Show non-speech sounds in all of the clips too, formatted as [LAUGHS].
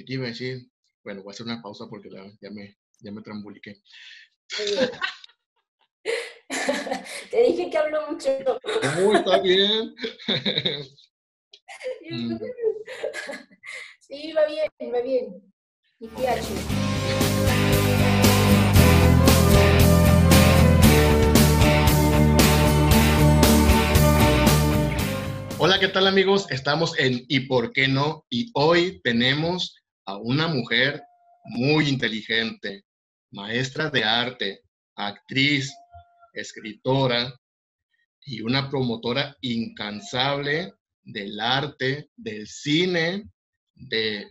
¿Qué te iba a decir? Bueno, voy a hacer una pausa porque ya me, ya me trambuliqué. [LAUGHS] [LAUGHS] Te dije que hablo mucho. No, está [LAUGHS] bien. Mm. Sí, va bien, va bien. Mi Hola, ¿qué tal amigos? Estamos en ¿Y por qué no? Y hoy tenemos a una mujer muy inteligente, maestra de arte, actriz, escritora y una promotora incansable del arte, del cine, de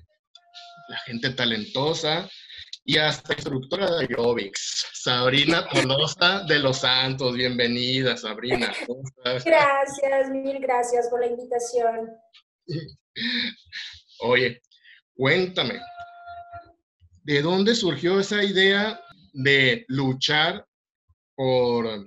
la gente talentosa y hasta instructora de aerobics, Sabrina Tolosa de los Santos. Bienvenida, Sabrina. Gracias, mil gracias por la invitación. Oye, cuéntame, ¿de dónde surgió esa idea de luchar por,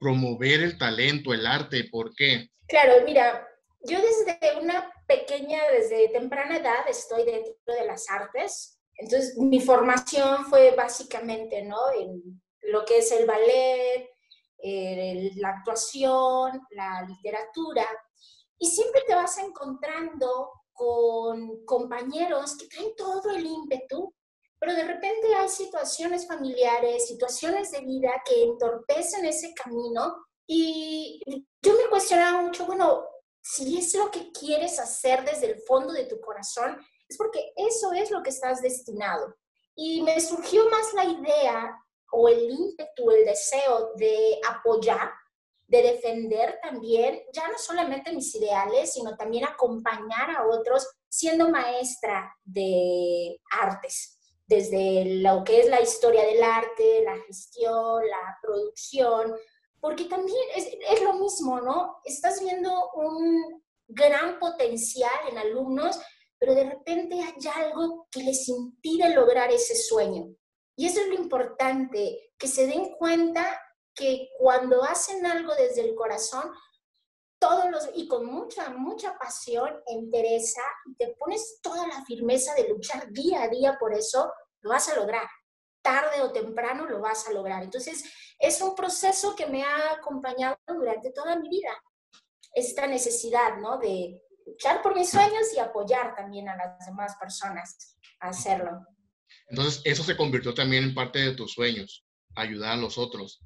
promover el talento, el arte? ¿Por qué? Claro, mira, yo desde una pequeña, desde temprana edad, estoy dentro de las artes entonces, mi formación fue básicamente, ¿no? En lo que es el ballet, la actuación, la literatura. Y siempre te vas encontrando con compañeros que traen todo el ímpetu, pero de repente hay situaciones familiares, situaciones de vida que entorpecen ese camino. Y yo me cuestionaba mucho, bueno, si es lo que quieres hacer desde el fondo de tu corazón, es porque eso es lo que estás destinado. Y me surgió más la idea o el ímpetu, el deseo de apoyar, de defender también, ya no solamente mis ideales, sino también acompañar a otros siendo maestra de artes, desde lo que es la historia del arte, la gestión, la producción, porque también es, es lo mismo, ¿no? Estás viendo un gran potencial en alumnos pero de repente hay algo que les impide lograr ese sueño. Y eso es lo importante, que se den cuenta que cuando hacen algo desde el corazón, todos los, y con mucha, mucha pasión, interesa, y te pones toda la firmeza de luchar día a día por eso, lo vas a lograr. Tarde o temprano lo vas a lograr. Entonces, es un proceso que me ha acompañado durante toda mi vida. Esta necesidad, ¿no? De, luchar por mis sueños y apoyar también a las demás personas a hacerlo. Entonces, eso se convirtió también en parte de tus sueños, ayudar a los otros.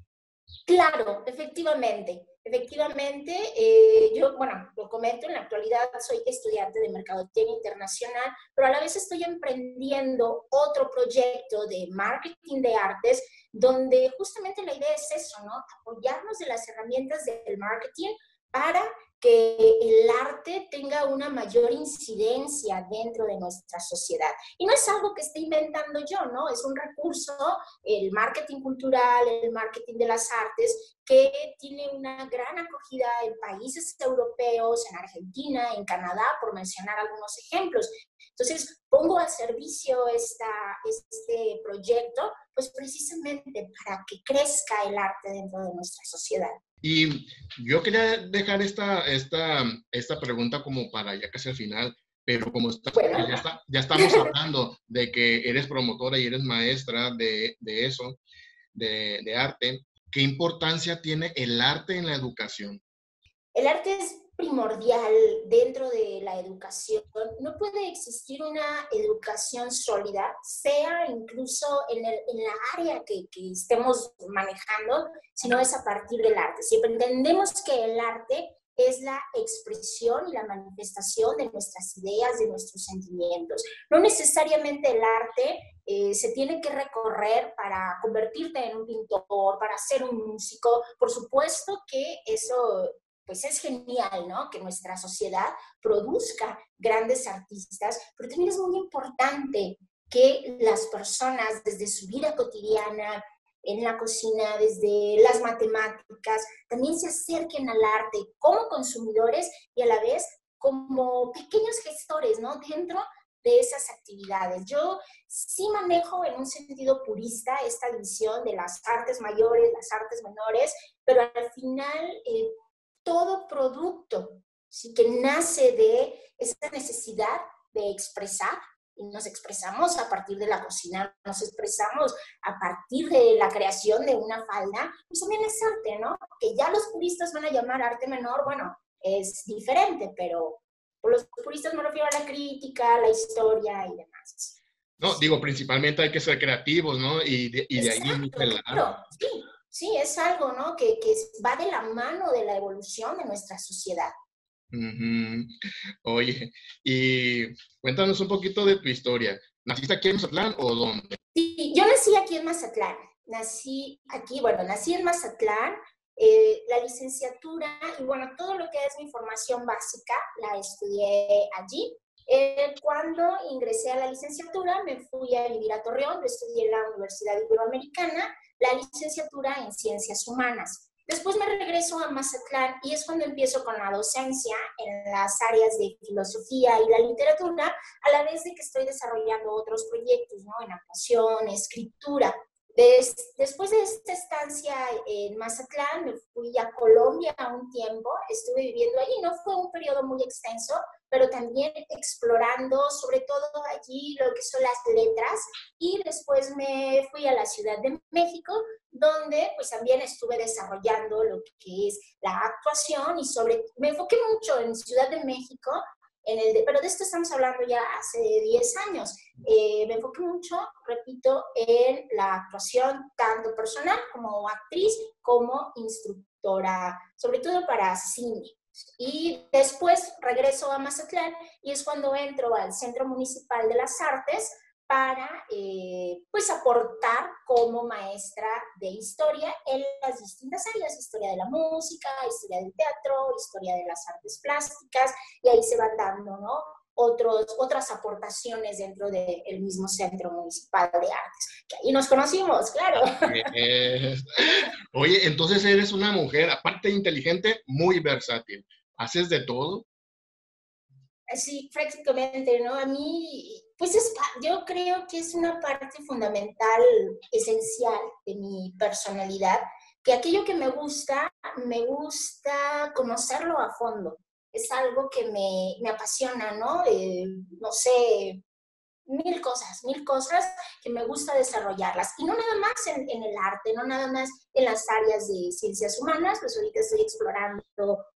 Claro, efectivamente. Efectivamente, eh, yo, bueno, lo comento, en la actualidad soy estudiante de Mercadotecnia Internacional, pero a la vez estoy emprendiendo otro proyecto de marketing de artes, donde justamente la idea es eso, ¿no? Apoyarnos de las herramientas del marketing para que el arte tenga una mayor incidencia dentro de nuestra sociedad. Y no es algo que esté inventando yo, ¿no? Es un recurso, el marketing cultural, el marketing de las artes, que tiene una gran acogida en países europeos, en Argentina, en Canadá, por mencionar algunos ejemplos. Entonces, pongo al servicio esta, este proyecto, pues precisamente para que crezca el arte dentro de nuestra sociedad. Y yo quería dejar esta, esta, esta pregunta como para ya casi al final, pero como ya, ya, estamos hablando de que eres promotora y eres maestra de, de eso, de, de arte, ¿qué importancia tiene el arte en la educación? El arte es primordial dentro de la educación. No puede existir una educación sólida, sea incluso en, el, en la área que, que, estemos manejando, sino es a partir del arte. Siempre entendemos que el arte es la expresión y la manifestación de nuestras ideas, de nuestros sentimientos. No necesariamente el arte eh, se tiene que recorrer para convertirte en un pintor, para ser un músico. Por supuesto que eso pues es genial, ¿no? Que nuestra sociedad produzca grandes artistas, pero también es muy importante que las personas desde su vida cotidiana, en la cocina, desde las matemáticas, también se acerquen al arte como consumidores y a la vez como pequeños gestores, ¿no? Dentro de esas actividades. Yo sí manejo en un sentido purista esta división de las artes mayores, las artes menores, pero al final eh, todo producto ¿sí? que nace de esa necesidad de expresar, y nos expresamos a partir de la cocina, nos expresamos a partir de la creación de una falda, pues también es arte, ¿no? Que ya los puristas van a llamar arte menor, bueno, es diferente, pero por los puristas me refiero a la crítica, la historia y demás. No, digo, principalmente hay que ser creativos, ¿no? Y de, y de ahí claro, sí, sí, es algo, ¿no? Que, que va de la mano de la evolución de nuestra sociedad. Oye, y cuéntanos un poquito de tu historia. ¿Naciste aquí en Mazatlán o dónde? Sí, yo nací aquí en Mazatlán. Nací aquí, bueno, nací en Mazatlán. Eh, la licenciatura y bueno, todo lo que es mi formación básica la estudié allí. Eh, cuando ingresé a la licenciatura me fui a vivir a Torreón, estudié en la Universidad Iberoamericana la licenciatura en Ciencias Humanas. Después me regreso a Mazatlán y es cuando empiezo con la docencia en las áreas de filosofía y la literatura, a la vez de que estoy desarrollando otros proyectos, ¿no? En actuación, escritura después de esta estancia en Mazatlán, me fui a Colombia un tiempo, estuve viviendo allí, no fue un periodo muy extenso, pero también explorando sobre todo allí lo que son las letras y después me fui a la Ciudad de México, donde pues también estuve desarrollando lo que es la actuación y sobre, me enfoqué mucho en Ciudad de México el pero de esto estamos hablando ya hace 10 años. Eh, me enfoqué mucho, repito, en la actuación tanto personal como actriz, como instructora, sobre todo para cine. Y después regreso a Mazatlán y es cuando entro al Centro Municipal de las Artes para eh, pues aportar como maestra de historia en las distintas áreas, historia de la música, historia del teatro, historia de las artes plásticas, y ahí se van dando, ¿no? Otros, otras aportaciones dentro del mismo Centro Municipal de Artes, que ahí nos conocimos, claro. Oye, entonces eres una mujer, aparte de inteligente, muy versátil. ¿Haces de todo? Sí, prácticamente, ¿no? A mí pues es, yo creo que es una parte fundamental, esencial de mi personalidad, que aquello que me gusta, me gusta conocerlo a fondo. Es algo que me, me apasiona, ¿no? Eh, no sé, mil cosas, mil cosas que me gusta desarrollarlas. Y no nada más en, en, el arte, no nada más en las áreas de ciencias humanas, pues ahorita estoy explorando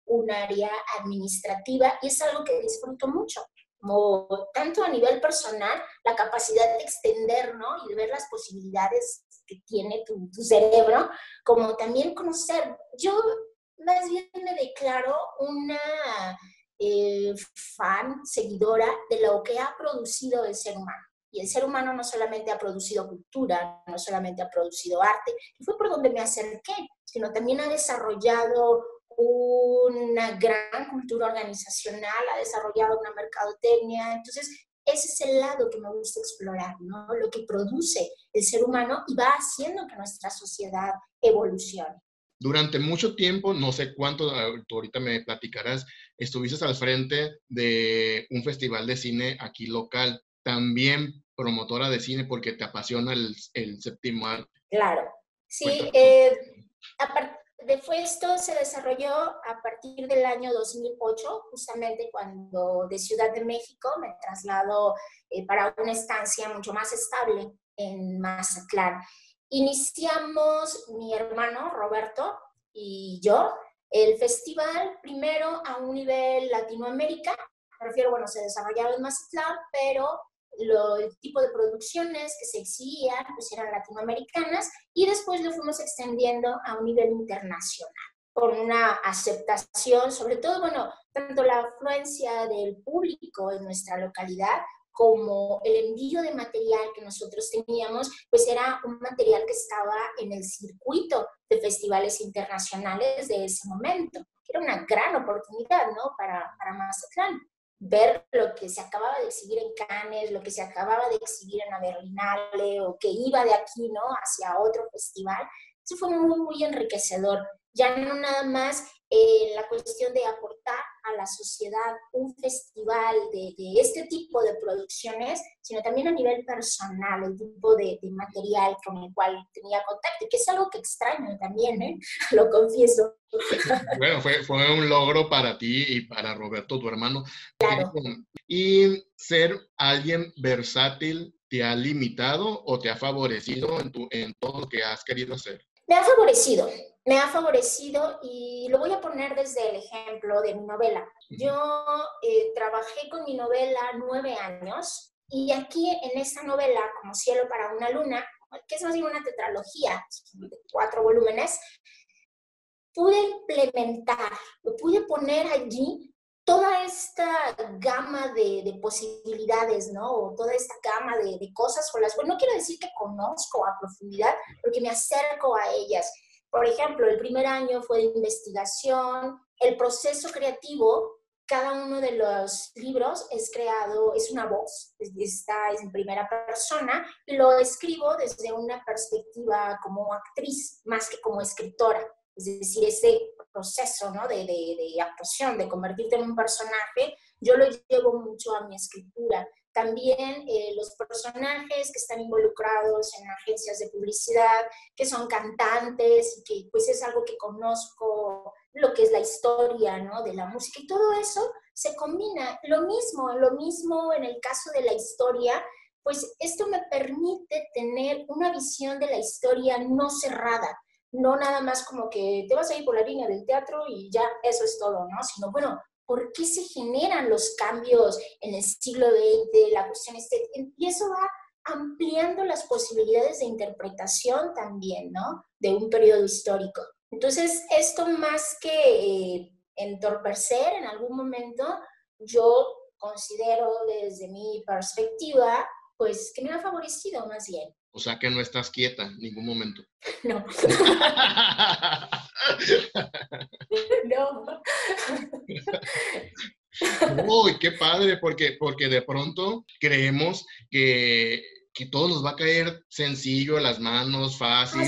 un área administrativa y es algo que disfruto mucho como tanto a nivel personal, la capacidad de extender, ¿no? Y de ver las posibilidades que tiene tu, tu cerebro, como también conocer. Yo más bien me declaro una eh, fan, seguidora de lo que ha producido el ser humano. Y el ser humano no solamente ha producido cultura, no solamente ha producido arte, y fue por donde me acerqué, sino también ha desarrollado una gran cultura organizacional, ha desarrollado una mercadotecnia. Entonces, ese es el lado que me gusta explorar, ¿no? Lo que produce el ser humano y va haciendo que nuestra sociedad evolucione. Durante mucho tiempo, no sé cuánto, tú ahorita me platicarás, estuviste al frente de un festival de cine aquí local, también promotora de cine porque te apasiona el, el séptimo arte. Claro, sí, eh, Después esto se desarrolló a partir del año 2008, justamente cuando de Ciudad de México me traslado eh, para una estancia mucho más estable en Mazatlán. Iniciamos mi hermano Roberto y yo el festival primero a un nivel Latinoamérica, me refiero, bueno, se desarrollaba en Mazatlán, pero el tipo de producciones que se exhibían pues eran latinoamericanas y después lo fuimos extendiendo a un nivel internacional con una aceptación, sobre todo, bueno, tanto la afluencia del público en nuestra localidad como el envío de material que nosotros teníamos, pues era un material que estaba en el circuito de festivales internacionales de ese momento. Era una gran oportunidad, ¿no? Para, para Mazatlán ver lo que se acababa de exhibir en Cannes, lo que se acababa de exhibir en la Berlinale o que iba de aquí, ¿no? Hacia otro festival. Eso fue muy, muy enriquecedor. Ya no nada más eh, la cuestión de aportar a la sociedad un festival de, de, este tipo de producciones, sino también a nivel personal, el tipo de, de, material con el cual tenía contacto, que es algo que extraño también, ¿eh? [LAUGHS] lo confieso. [LAUGHS] Bueno, fue, fue un logro para ti y para Roberto, tu hermano. Claro. ¿Y ser alguien versátil te ha limitado o te ha favorecido en, tu, en todo lo que has querido hacer? Me ha favorecido, me ha favorecido y lo voy a poner desde el ejemplo de mi novela. Yo eh, trabajé con mi novela nueve años y aquí en esta novela, como Cielo para una Luna, que es más bien una tetralogía de cuatro volúmenes, pude implementar, pude poner allí toda esta gama de, posibilidades, ¿no? O toda esta gama de, de cosas con las cuales no quiero decir que conozco a profundidad, porque me acerco a ellas. Por ejemplo, el primer año fue de investigación, el proceso creativo, cada uno de los libros es creado, es una voz, está en primera persona, y lo escribo desde una perspectiva como actriz, más que como escritora. Es decir, ese proceso ¿no? de, de, de actuación, de convertirte en un personaje, yo lo llevo mucho a mi escritura. También eh, los personajes que están involucrados en agencias de publicidad, que son cantantes y que pues es algo que conozco, lo que es la historia ¿no? de la música y todo eso se combina. Lo mismo, lo mismo en el caso de la historia, pues esto me permite tener una visión de la historia no cerrada no nada más como que te vas a ir por la línea del teatro y ya eso es todo, ¿no? Sino, bueno, ¿por qué se generan los cambios en el siglo XX, la cuestión este? Y eso va ampliando las posibilidades de interpretación también, ¿no? De un periodo histórico. Entonces, esto más que eh, entorpecer en algún momento, yo considero desde mi perspectiva, pues que me ha favorecido más bien. O sea que no estás quieta en ningún momento. [LAUGHS] No. [LAUGHS] no. Uy, qué padre, porque, porque de pronto creemos que, que todo nos va a caer sencillo las manos, fácil,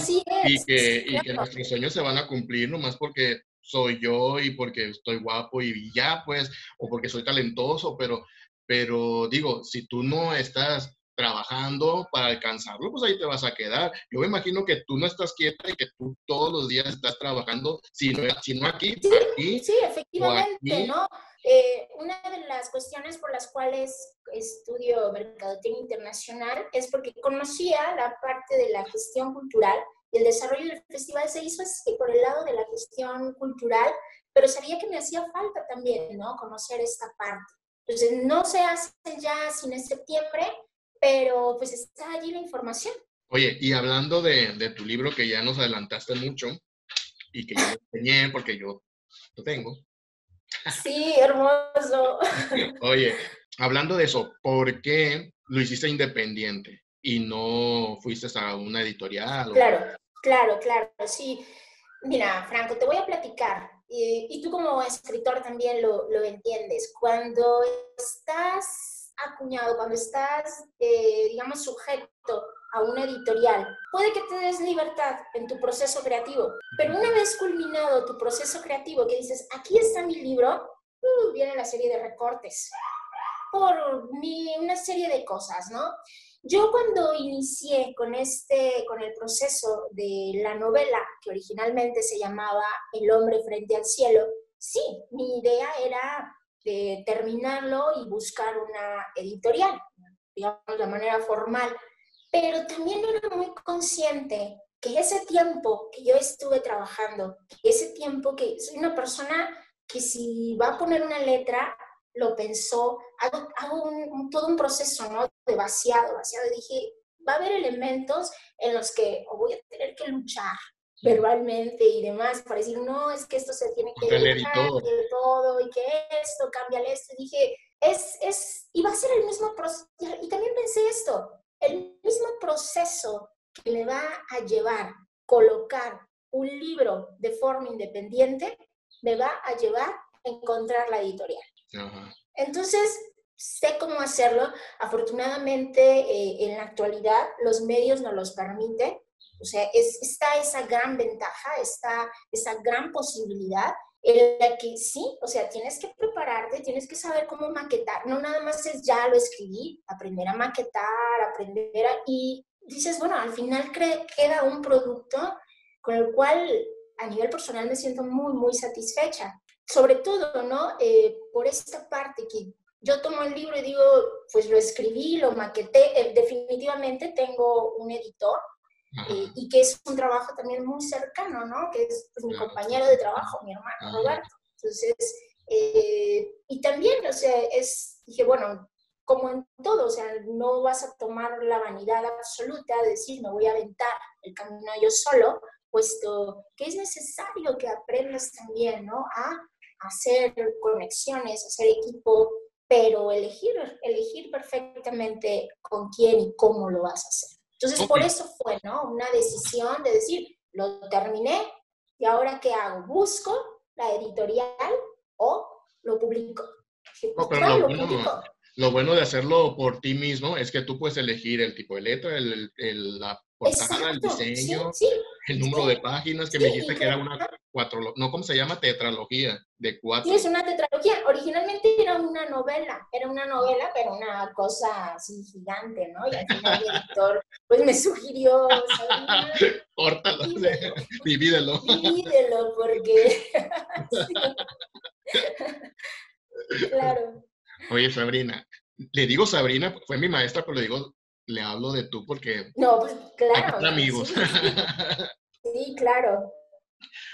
y, que, y que nuestros sueños se van a cumplir nomás porque soy yo y porque estoy guapo y ya, pues, o porque soy talentoso, pero, pero digo, si tú no estás trabajando para alcanzarlo, pues ahí te vas a quedar. Yo me imagino que tú no estás quieta y que tú todos los días estás trabajando, si no, aquí, sí, aquí. Sí, efectivamente, ¿no? Eh, una de las cuestiones por las cuales estudio Mercadotecnia Internacional es porque conocía la parte de la gestión cultural y el desarrollo del festival se hizo por el lado de la gestión cultural, pero sabía que me hacía falta también, ¿no? Conocer esta parte. Entonces, no se hace ya sin septiembre, pero pues está allí la información. Oye, y hablando de, de tu libro que ya nos adelantaste mucho y que yo enseñé porque yo lo tengo. Sí, hermoso. [LAUGHS] Oye, hablando de eso, ¿por qué lo hiciste independiente y no fuiste a una editorial? Claro, claro, claro, sí. Mira, Franco, te voy a platicar. Y, y tú como escritor también lo, lo entiendes. Cuando estás acuñado, cuando estás, eh, digamos, sujeto a una editorial, puede que te des libertad en tu proceso creativo, pero una vez culminado tu proceso creativo, que dices, aquí está mi libro, uh, viene la serie de recortes por mi, una serie de cosas, ¿no? Yo cuando inicié con, este, con el proceso de la novela, que originalmente se llamaba El hombre frente al cielo, sí, mi idea era de terminarlo y buscar una editorial, digamos de manera formal. Pero también era muy consciente que ese tiempo que yo estuve trabajando, ese tiempo que soy una persona que si va a poner una letra, lo pensó, hago, hago todo un proceso ¿no? de vaciado, vaciado, dije, va a haber elementos en los que voy a tener que luchar, verbalmente y demás, para decir, no, es que esto se tiene que todo. Y todo y que esto, cámbiale esto. Y dije, es, es, y va a ser el mismo proceso. Y también pensé esto, el mismo proceso que le va a llevar colocar un libro de forma independiente, me va a llevar a encontrar la editorial. Entonces, sé cómo hacerlo. Afortunadamente, eh, en la actualidad, los medios nos los permiten o sea, es, está esa gran ventaja, está esa gran posibilidad en la que sí, o sea, tienes que prepararte, tienes que saber cómo maquetar. No nada más es ya lo escribí, aprender a maquetar, aprender a... Y dices, bueno, al final queda un producto con el cual a nivel personal me siento muy, muy satisfecha. Sobre todo, ¿no? Eh, por esta parte que yo tomo el libro y digo, pues lo escribí, lo maqueté, eh, definitivamente tengo un editor eh, y que es un trabajo también muy cercano, ¿no? Que es pues, mi compañero de trabajo, mi hermano Roberto. Entonces, eh, y también, o sea, es, dije, bueno, como en todo, o sea, no vas a tomar la vanidad absoluta de decir, me voy a aventar el camino yo solo, puesto que es necesario que aprendas también, ¿no? A hacer conexiones, hacer equipo, pero elegir, elegir perfectamente con quién y cómo lo vas a hacer. Entonces, por eso fue, ¿no? Una decisión de decir, lo terminé y ahora qué hago? ¿Busco la editorial o lo publico? lo, bueno, lo, bueno, de hacerlo por ti mismo es que tú puedes elegir el tipo de letra, el, el, la portada, el diseño, el número de páginas, que me dijiste que era una cuatro, no, ¿cómo se llama? Tetralogía de cuatro. Sí, es una tetralogía. Originalmente era una novela, era una novela, pero una cosa así gigante, ¿no? Y al final el editor, pues me sugirió, [LAUGHS] Córtalo, divídelo. Divídelo, porque... [LAUGHS] claro. Oye, Sabrina, le digo Sabrina, fue mi maestra, pero le digo le hablo de tú porque... No, pues claro. amigos. Sí, claro.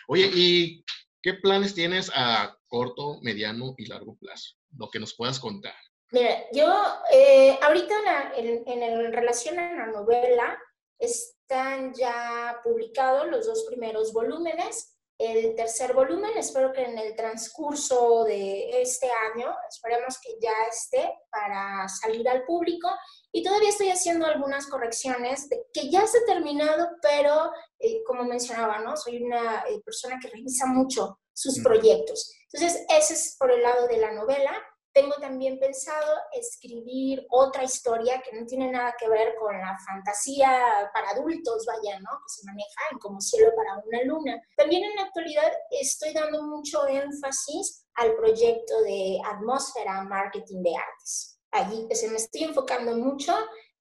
Oye, ¿y qué planes tienes a corto, mediano y largo plazo? Lo que nos puedas contar. Mira, yo eh, ahorita en, en, relación a la novela están ya publicados los dos primeros volúmenes el tercer volumen. Espero que en el transcurso de este año, esperemos que ya esté para salir al público. Y todavía estoy haciendo algunas correcciones de, que ya se ha terminado, pero eh, como mencionaba, ¿no? Soy una eh, persona que revisa mucho sus proyectos. Entonces, ese es por el lado de la novela. Tengo también pensado escribir otra historia que no tiene nada que ver con la fantasía para adultos, vaya, ¿no? Que se maneja en como cielo para una luna. También en la actualidad estoy dando mucho énfasis al proyecto de atmósfera marketing de artes. Allí se me estoy enfocando mucho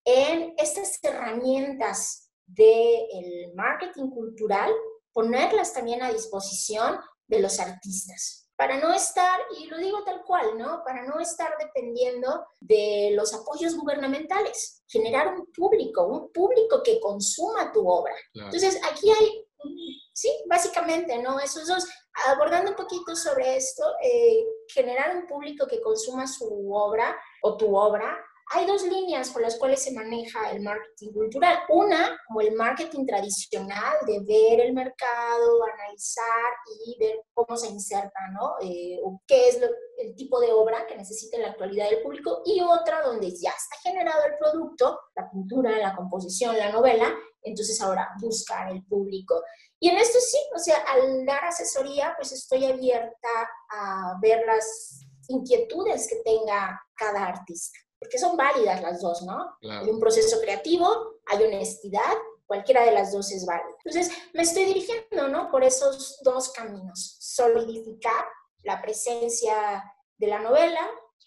en estas herramientas del marketing cultural, ponerlas también a disposición de los artistas para no estar, y lo digo tal cual, ¿no? Para no estar dependiendo de los apoyos gubernamentales, generar un público, un público que consuma tu obra. Entonces, aquí hay, sí, básicamente, ¿no? Esos dos, abordando un poquito sobre esto, eh, generar un público que consuma su obra o tu obra hay dos líneas por las cuales se maneja el marketing cultural. Una, como el marketing tradicional, de ver el mercado, analizar y ver cómo se inserta, ¿no? Eh, o qué es el tipo de obra que necesita en la actualidad del público. Y otra, donde ya está generado el producto, la pintura, la composición, la novela, entonces ahora buscar el público. Y en esto sí, o sea, al dar asesoría, pues estoy abierta a ver las inquietudes que tenga cada artista porque son válidas las dos, ¿no? Hay un proceso creativo, hay honestidad, cualquiera de las dos es válida. Entonces, me estoy dirigiendo, ¿no? Por esos dos caminos, solidificar la presencia de la novela,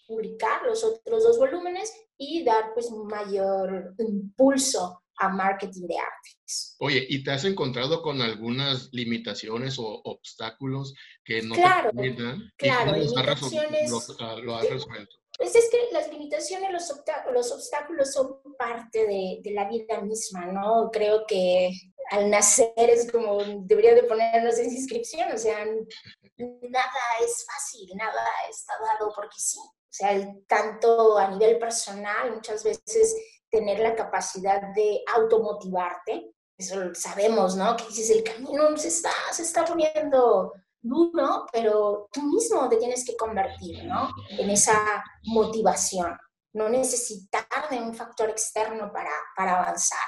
publicar los otros dos volúmenes y dar pues mayor impulso a marketing de artes. Oye, ¿y te has encontrado con algunas limitaciones o obstáculos que no claro, te permitan? Claro, limitaciones. Lo, lo has resuelto? Pues es que las limitaciones, los, los obstáculos son parte de, la vida misma, ¿no? Creo que al nacer es como debería de ponernos en inscripción, o sea, nada es fácil, nada está dado porque sí. O sea, tanto a nivel personal, muchas veces tener la capacidad de automotivarte, eso sabemos, ¿no? Que dices, el camino se está, se está poniendo duro, pero tú mismo te tienes que convertir, ¿no? En esa motivación, no necesitar de un factor externo para, para avanzar.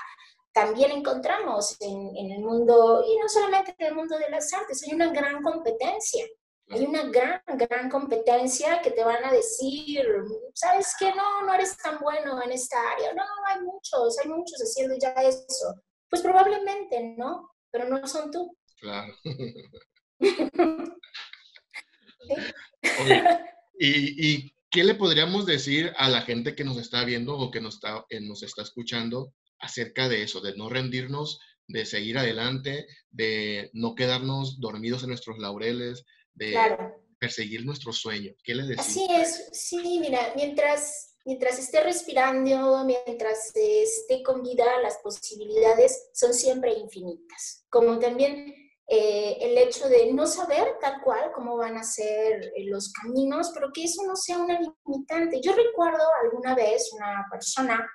También encontramos en, en, el mundo, y no solamente en el mundo de las artes, hay una gran competencia. Hay una gran, gran competencia que te van a decir, ¿sabes qué? No, no eres tan bueno en esta área. No, hay muchos, hay muchos haciendo ya eso. Pues probablemente, ¿no? Pero no son tú. Claro. [LAUGHS] ¿y, qué le podríamos decir a la gente que nos está viendo o que nos está, eh, nos está escuchando acerca de eso, de no rendirnos, de seguir adelante, de no quedarnos dormidos en nuestros laureles, de, perseguir nuestro sueño? ¿Qué le decimos? Así es, sí, mira, mientras, mientras esté respirando, mientras esté con vida, las posibilidades son siempre infinitas. Como también eh, el hecho de no saber tal cual cómo van a ser eh, los caminos, pero que eso no sea una limitante. Yo recuerdo alguna vez una persona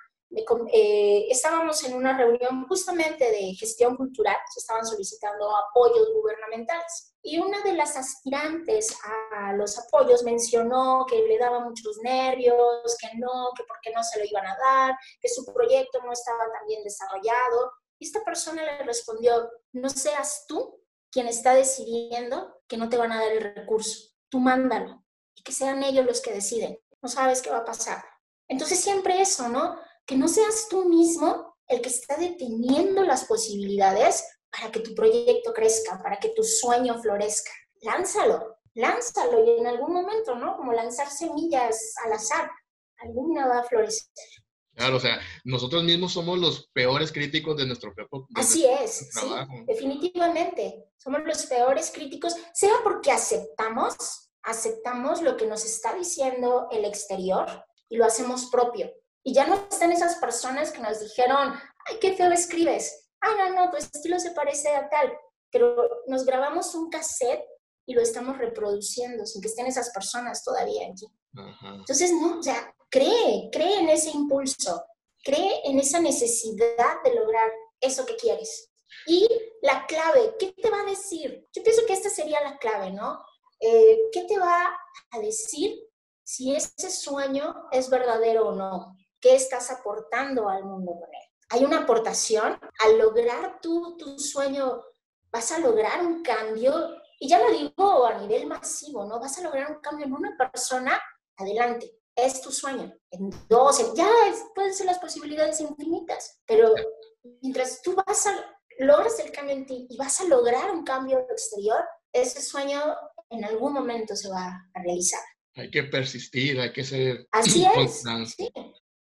eh, estábamos en una reunión justamente de gestión cultural, se estaban solicitando apoyos gubernamentales y una de las aspirantes a los apoyos mencionó que le daba muchos nervios, que no, que por qué no se lo iban a dar, que su proyecto no estaba tan bien desarrollado. Y esta persona le respondió, no seas tú quien está decidiendo que no te van a dar el recurso, tú mándalo y que sean ellos los que deciden, no sabes qué va a pasar. Entonces siempre eso, ¿no? que no seas tú mismo el que está deteniendo las posibilidades para que tu proyecto crezca, para que tu sueño florezca. Lánzalo, lánzalo y en algún momento, ¿no? Como lanzar semillas al azar, alguna va a florecer. Claro, o sea, nosotros mismos somos los peores críticos de nuestro propio Así es, sí, definitivamente. Somos los peores críticos, sea porque aceptamos, aceptamos lo que nos está diciendo el exterior y lo hacemos propio. Y ya no están esas personas que nos dijeron, ay, qué feo escribes. Ay, no, no, tu estilo se parece a tal. Pero nos grabamos un cassette y lo estamos reproduciendo sin que estén esas personas todavía aquí. Entonces, no, o sea, cree, cree en ese impulso, cree en esa necesidad de lograr eso que quieres. Y la clave, ¿qué te va a decir? Yo pienso que esta sería la clave, ¿no? Eh, ¿Qué te va a decir si ese sueño es verdadero o no? qué estás aportando al mundo con él. Hay una aportación, al lograr tu, tu sueño, vas a lograr un cambio, y ya lo digo a nivel masivo, ¿no? Vas a lograr un cambio en una persona, adelante, es tu sueño. En dos, ya pueden ser las posibilidades infinitas, pero mientras tú vas a, logras el cambio en ti y vas a lograr un cambio exterior, ese sueño en algún momento se va a realizar. Hay que persistir, hay que ser Así es. Sí.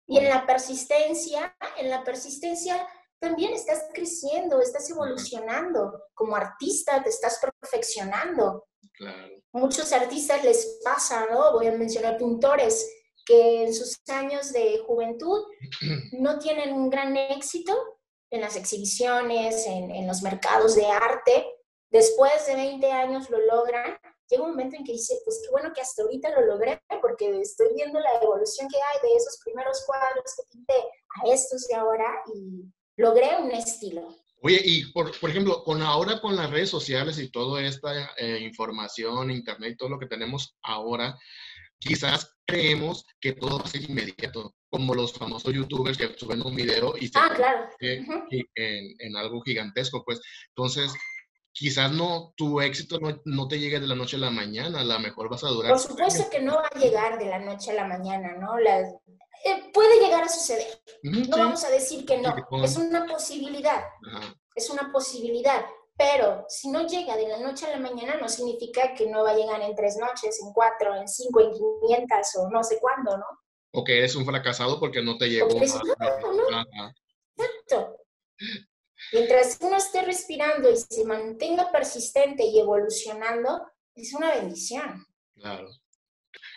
Y en la persistencia, en la persistencia también estás creciendo, estás evolucionando. Como artista te estás perfeccionando. Claro. Muchos artistas les pasa, ¿no? Voy a mencionar pintores que en sus años de juventud [CLEARS THROAT] no tienen un gran éxito en las exhibiciones, en, en los mercados de arte. Después de 20 años lo logran llega un momento en que dice, pues qué bueno que hasta ahorita lo logré, porque estoy viendo la evolución que hay de esos primeros cuadros que pinté a estos de ahora y logré un estilo. Oye, y por, por ejemplo, con ahora con las redes sociales y toda esta eh, información, internet, todo lo que tenemos ahora, quizás creemos que todo va a ser inmediato, como los famosos youtubers que suben un video y se ah, claro. en, en, algo gigantesco, pues. Entonces, quizás no, tu éxito no, te llegue de la noche a la mañana, a lo mejor vas a durar. Por supuesto que no va a llegar de la noche a la mañana, ¿no? Eh, puede llegar a suceder. no vamos a decir que no. Es una posibilidad. Es una posibilidad. Pero si no llega de la noche a la mañana, no significa que no va a llegar en tres noches, en cuatro, en cinco, en quinientas o no sé cuándo, ¿no? O que eres un fracasado porque no te llegó. Exacto. Mientras uno esté respirando y se mantenga persistente y evolucionando, es una bendición. Claro.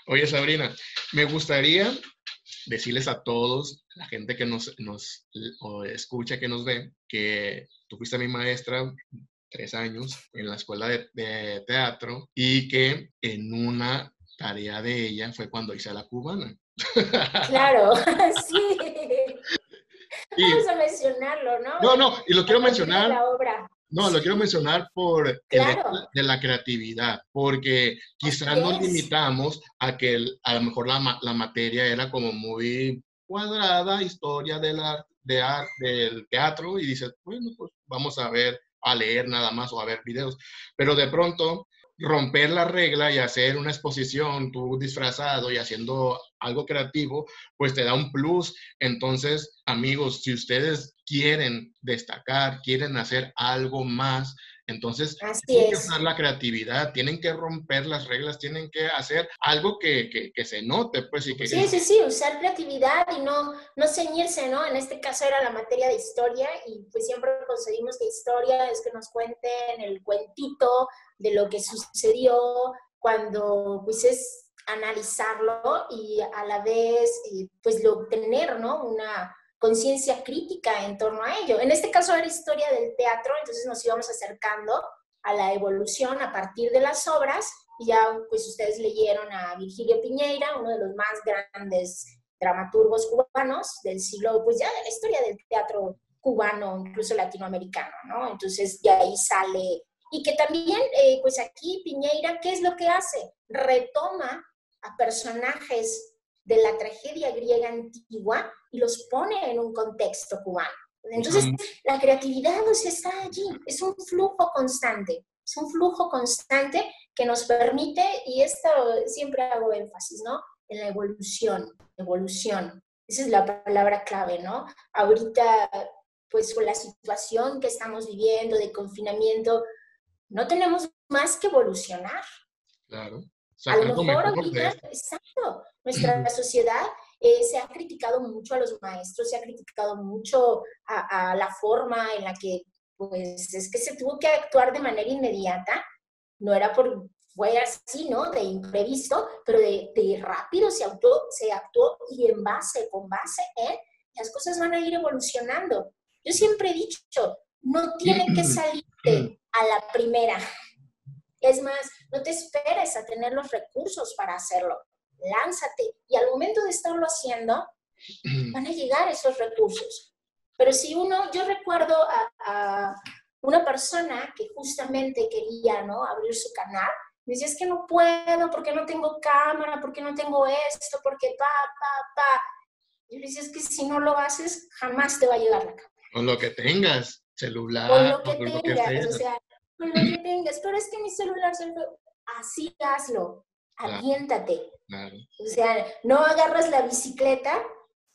Oye, Sabrina, me gustaría decirles a todos, la gente que nos, nos escucha, que nos ve, que tú fuiste mi maestra tres años en la escuela de, de teatro y que en una tarea de ella fue cuando hice la cubana. [LAUGHS] Claro, [LAUGHS] sí. Vamos a mencionarlo, ¿no? No, no, y lo quiero mencionar. No, lo quiero mencionar por de la creatividad, porque quizás nos limitamos a que a lo mejor la, la, materia era como muy cuadrada, historia de la, de del teatro, y dices, bueno, pues vamos a ver, a leer nada más o a ver videos. Pero de pronto romper la regla y hacer una exposición, tú disfrazado y haciendo algo creativo, pues te da un plus. Entonces, amigos, si ustedes quieren destacar, quieren hacer algo más, entonces, tienen que usar la creatividad, tienen que romper las reglas, tienen que hacer algo que, que, se note, pues. Y que, sí, sí, sí, usar creatividad y no, no ceñirse, ¿no? En este caso era la materia de historia y pues siempre conseguimos que historia es que nos cuenten el cuentito de lo que sucedió cuando pues es analizarlo y a la vez eh, pues lo, tener ¿no? una conciencia crítica en torno a ello. En este caso era historia del teatro, entonces nos íbamos acercando a la evolución a partir de las obras y ya pues ustedes leyeron a Virgilio Piñeira, uno de los más grandes dramaturgos cubanos del siglo, pues ya de la historia del teatro cubano, incluso latinoamericano, ¿no? Entonces de ahí sale, y que también, eh, pues aquí Piñeira, ¿qué es lo que hace? Retoma a personajes de la tragedia griega antigua y los pone en un contexto cubano. Entonces, la creatividad está allí, es un flujo constante, es un flujo constante que nos permite, y esto siempre hago énfasis, ¿no? En la evolución, evolución. Esa es la palabra clave, ¿no? Ahorita, pues con la situación que estamos viviendo de confinamiento, no tenemos más que evolucionar. Claro. A lo mejor ahorita, exacto, nuestra sociedad eh, se ha criticado mucho a los maestros, se ha criticado mucho a, a, la forma en la que, pues, es que se tuvo que actuar de manera inmediata. No era por, fue así, ¿no? De imprevisto, pero de, de rápido se, auto, se actuó y en base, con base en, las cosas van a ir evolucionando. Yo siempre he dicho, no tiene que salirte a la primera. Es más, no te esperes a tener los recursos para hacerlo. Lánzate y al momento de estarlo haciendo, [CLEARS THROAT] van a llegar esos recursos. Pero si uno, yo recuerdo a, a una persona que justamente quería ¿no? abrir su canal me decía, es que no puedo, porque no tengo cámara, porque no tengo esto, porque pa, pa, pa. Y le decía, es que si no lo haces, jamás te va a llegar la cámara. Con lo que tengas, celular. Con lo que tengas, o sea, con lo que tengas. Pero es que mi celular, así hazlo, aviéntate. Claro. O sea, no agarras la bicicleta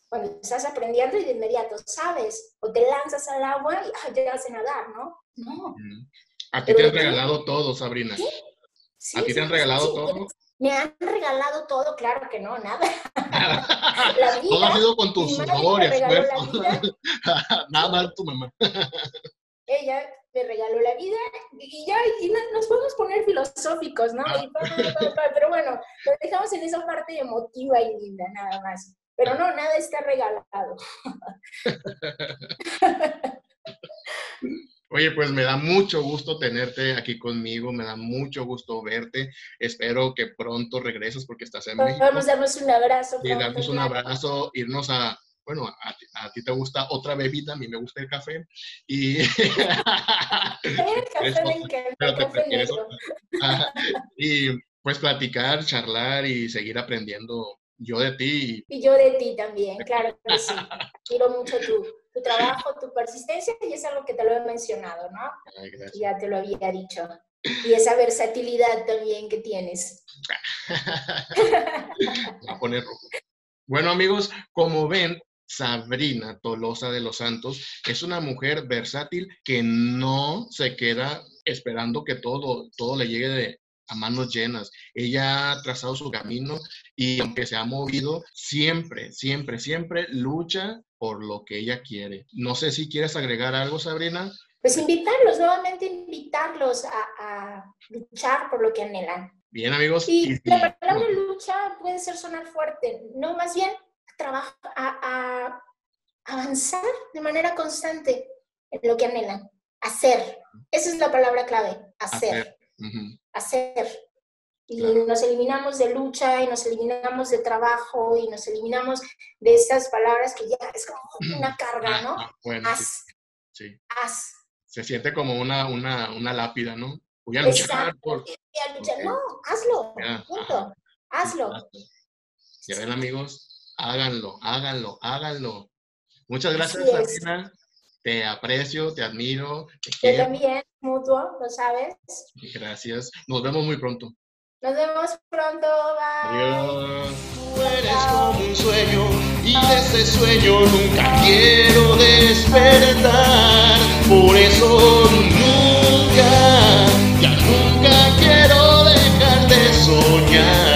cuando estás aprendiendo y de inmediato sabes, o te lanzas al agua y ah, llegas a nadar, ¿no? No. A ti te han regalado todo, Sabrina. ¿Sí? ¿A ti te han regalado todo? Me han regalado todo, claro que no, nada. [LAUGHS] la vida, todo ha sido con tus esfuerzo. [LAUGHS] nada más tu mamá. [LAUGHS] Ella me regaló la vida y ya y nos podemos poner filosóficos, ¿no? Y, pero bueno, lo dejamos en esa parte emotiva y linda, nada más. Pero no, nada está regalado. [LAUGHS] Oye, pues me da mucho gusto tenerte aquí conmigo, me da mucho gusto verte. Espero que pronto regreses porque estás en México. Vamos a darnos un abrazo. Y darnos un abrazo, irnos a, bueno, a, ti te gusta otra bebida, a mí me gusta el café. Y... el café me encanta, y pues platicar, charlar y seguir aprendiendo yo de ti. Y yo de ti también, claro que sí. [LAUGHS] Quiero mucho tu, tu trabajo, tu persistencia, y es algo que te lo he mencionado, ¿no? ya te lo había dicho. Y esa versatilidad también que tienes. [LAUGHS] a poner rojo. Bueno, amigos, como ven, Sabrina Tolosa de los Santos es una mujer versátil que no se queda esperando que todo, todo le llegue de, a manos llenas. Ella ha trazado su camino y aunque se ha movido, siempre, siempre, siempre lucha por lo que ella quiere. No sé si quieres agregar algo, Sabrina. Pues invitarlos, nuevamente invitarlos a, luchar por lo que anhelan. Bien, amigos. Y, la palabra lucha puede ser sonar fuerte, no, más bien trabajar, a, avanzar de manera constante en lo que anhelan. Hacer. Esa es la palabra clave, hacer. Hacer y nos eliminamos de lucha y nos eliminamos de trabajo y nos eliminamos de estas palabras que ya es como una carga, ¿no? Ah, bueno, haz, sí. haz. Se siente como una, una, una lápida, ¿no? Voy a luchar por... No, hazlo, punto. Hazlo. Ya ven, amigos, Háganlo, háganlo, háganlo. Muchas gracias, Sabrina. Te aprecio, te admiro. Te Yo quiero. también, mutuo, lo sabes. Gracias. Nos vemos muy pronto. Nos vemos pronto, bye. Adiós. Tú eres como un sueño y de ese sueño nunca quiero despertar. Por eso nunca, ya nunca quiero dejar de soñar.